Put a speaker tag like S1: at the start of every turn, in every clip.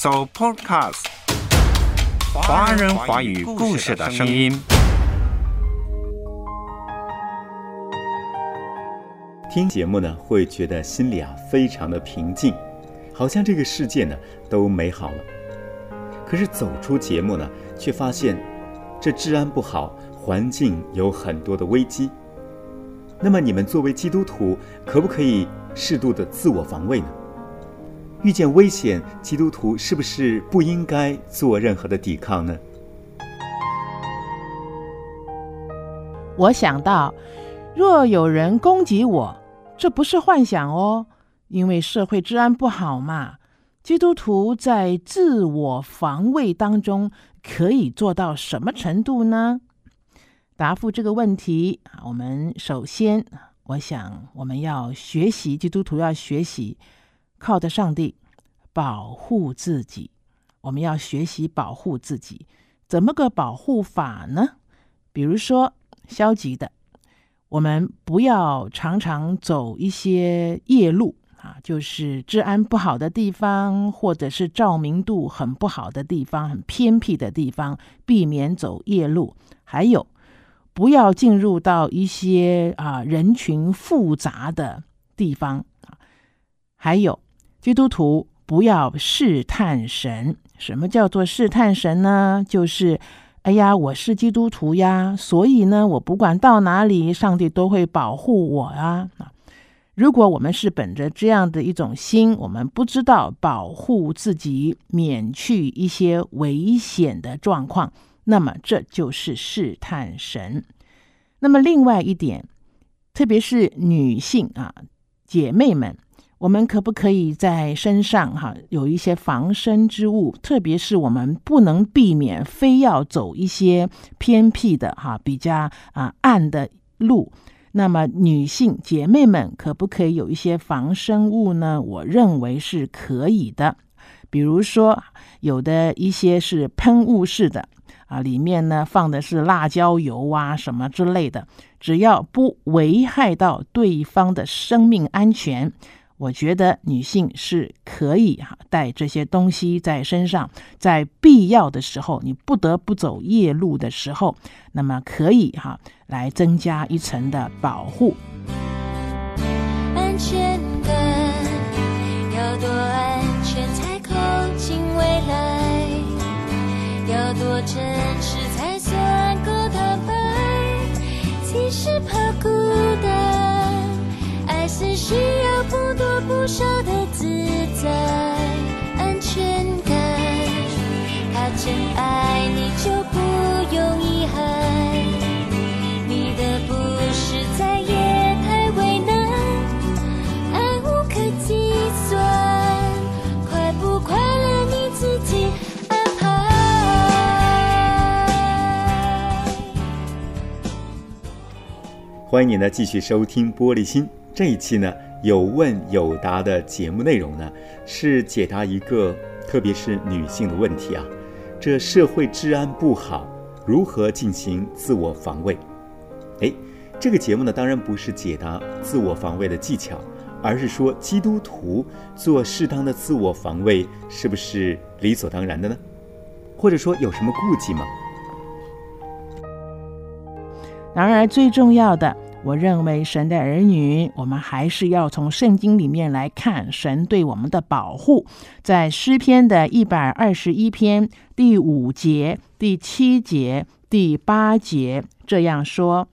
S1: So Podcast，华人华语故事的声音。
S2: 听节目呢，会觉得心里啊非常的平静，好像这个世界呢都美好了。可是走出节目呢，却发现这治安不好，环境有很多的危机。那么你们作为基督徒，可不可以适度的自我防卫呢？遇见危险，基督徒是不是不应该做任何的抵抗呢？
S3: 我想到，若有人攻击我，这不是幻想哦，因为社会治安不好嘛。基督徒在自我防卫当中可以做到什么程度呢？答复这个问题啊，我们首先，我想我们要学习基督徒要学习靠着上帝保护自己。我们要学习保护自己，怎么个保护法呢？比如说消极的，我们不要常常走一些夜路啊，就是治安不好的地方，或者是照明度很不好的地方、很偏僻的地方，避免走夜路。还有。不要进入到一些啊人群复杂的地方啊，还有基督徒不要试探神。什么叫做试探神呢？就是哎呀，我是基督徒呀，所以呢，我不管到哪里，上帝都会保护我啊。如果我们是本着这样的一种心，我们不知道保护自己，免去一些危险的状况。那么这就是试探神。那么另外一点，特别是女性啊，姐妹们，我们可不可以在身上哈有一些防身之物？特别是我们不能避免非要走一些偏僻的哈比较啊暗的路。那么女性姐妹们可不可以有一些防身物呢？我认为是可以的，比如说有的一些是喷雾式的。啊，里面呢放的是辣椒油啊，什么之类的，只要不危害到对方的生命安全，我觉得女性是可以哈带这些东西在身上，在必要的时候，你不得不走夜路的时候，那么可以哈来增加一层的保护。
S4: 少的自在、安全感。他真爱你就不用遗憾，你的不是再也太为难，爱无可计算，快不快乐你自己安排。
S2: 欢迎你呢继续收听玻璃心这一期呢有问有答的节目内容呢是解答一个特别是女性的问题啊，这社会治安不好，如何进行自我防卫？哎，这个节目呢当然不是解答自我防卫的技巧，而是说基督徒做适当的自我防卫是不是理所当然的呢？或者说有什么顾忌吗？
S3: 然而，最重要的，我认为神的儿女，我们还是要从圣经里面来看神对我们的保护。在诗篇的一百二十一篇第五节、第七节、第八节这样说：“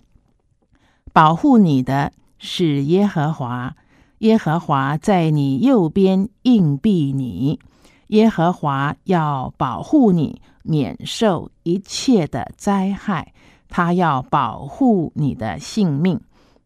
S3: 保护你的是耶和华，耶和华在你右边硬币你，耶和华要保护你，免受一切的灾害。”他要保护你的性命，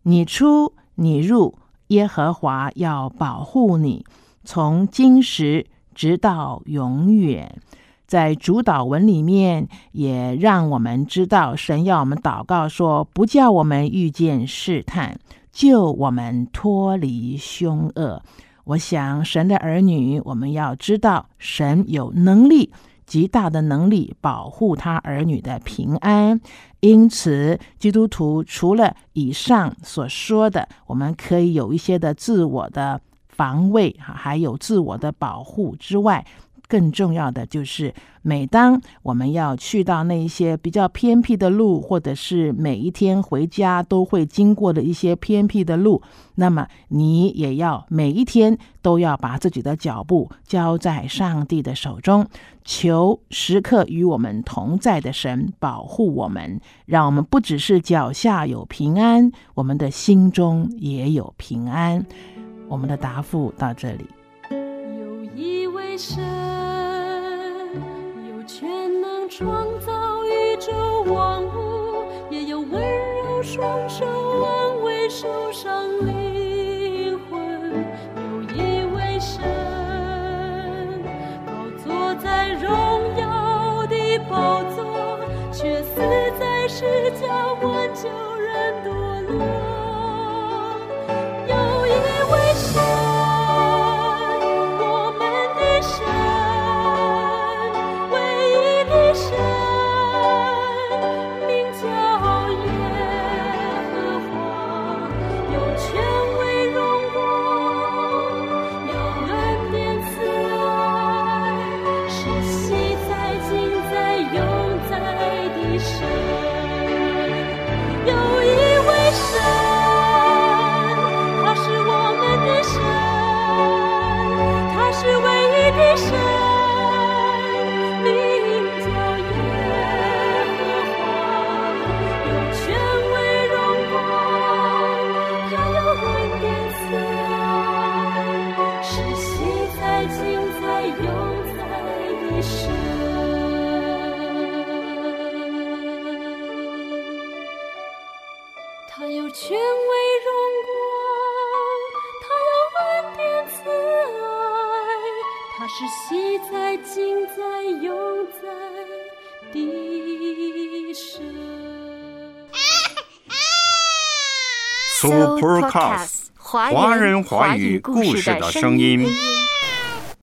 S3: 你出你入，耶和华要保护你，从今时直到永远。在主导文里面，也让我们知道，神要我们祷告说，不叫我们遇见试探，救我们脱离凶恶。我想，神的儿女，我们要知道，神有能力。极大的能力保护他儿女的平安，因此基督徒除了以上所说的，我们可以有一些的自我的防卫，还有自我的保护之外，更重要的就是，每当我们要去到那一些比较偏僻的路，或者是每一天回家都会经过的一些偏僻的路，那么你也要每一天都要把自己的脚步交在上帝的手中，求时刻与我们同在的神保护我们，让我们不只是脚下有平安，我们的心中也有平安。我们的答复到这里。
S5: 有一位神，创造宇宙万物，也有温柔双手安慰受伤灵魂。有一位神，高坐在荣耀的宝座，却死在十架挽救人堕落。在权威荣光，他有恩典慈爱，他是昔在今在永在的神。
S1: Supercast 华人华语故事的声音。